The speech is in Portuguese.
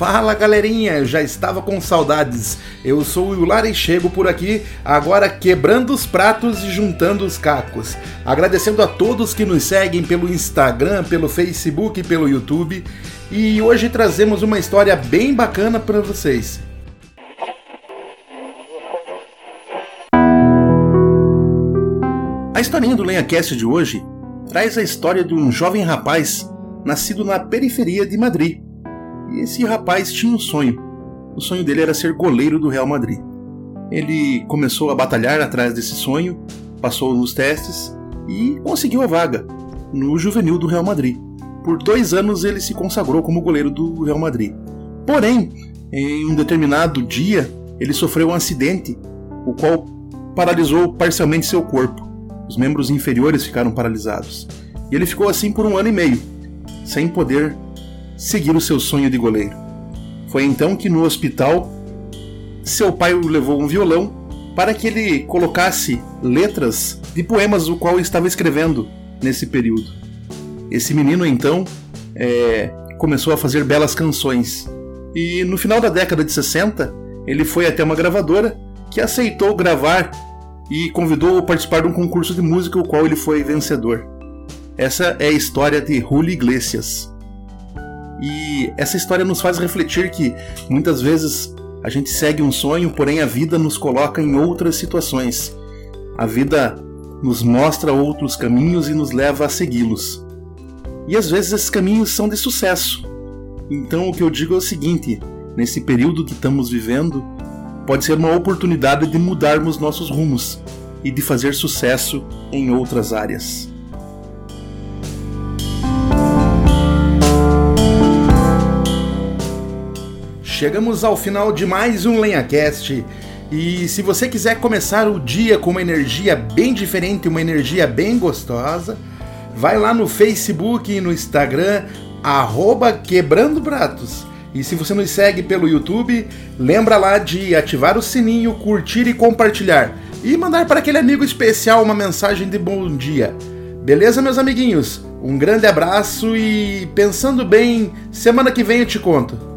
Fala galerinha, eu já estava com saudades. Eu sou o Yular e chego por aqui, agora quebrando os pratos e juntando os cacos. Agradecendo a todos que nos seguem pelo Instagram, pelo Facebook e pelo YouTube. E hoje trazemos uma história bem bacana para vocês. A historinha do LenhaCast de hoje traz a história de um jovem rapaz nascido na periferia de Madrid. E esse rapaz tinha um sonho. O sonho dele era ser goleiro do Real Madrid. Ele começou a batalhar atrás desse sonho, passou nos testes e conseguiu a vaga no juvenil do Real Madrid. Por dois anos ele se consagrou como goleiro do Real Madrid. Porém, em um determinado dia, ele sofreu um acidente, o qual paralisou parcialmente seu corpo. Os membros inferiores ficaram paralisados. E ele ficou assim por um ano e meio, sem poder seguir o seu sonho de goleiro. Foi então que no hospital seu pai o levou um violão para que ele colocasse letras de poemas o qual estava escrevendo nesse período. Esse menino então é, começou a fazer belas canções e no final da década de 60 ele foi até uma gravadora que aceitou gravar e convidou a participar de um concurso de música, o qual ele foi vencedor. Essa é a história de Julio Iglesias. E essa história nos faz refletir que muitas vezes a gente segue um sonho, porém a vida nos coloca em outras situações. A vida nos mostra outros caminhos e nos leva a segui-los. E às vezes esses caminhos são de sucesso. Então o que eu digo é o seguinte: nesse período que estamos vivendo, pode ser uma oportunidade de mudarmos nossos rumos e de fazer sucesso em outras áreas. Chegamos ao final de mais um LenhaCast. E se você quiser começar o dia com uma energia bem diferente, uma energia bem gostosa, vai lá no Facebook e no Instagram, arroba Quebrando Pratos. E se você nos segue pelo YouTube, lembra lá de ativar o sininho, curtir e compartilhar. E mandar para aquele amigo especial uma mensagem de bom dia. Beleza, meus amiguinhos? Um grande abraço e pensando bem, semana que vem eu te conto.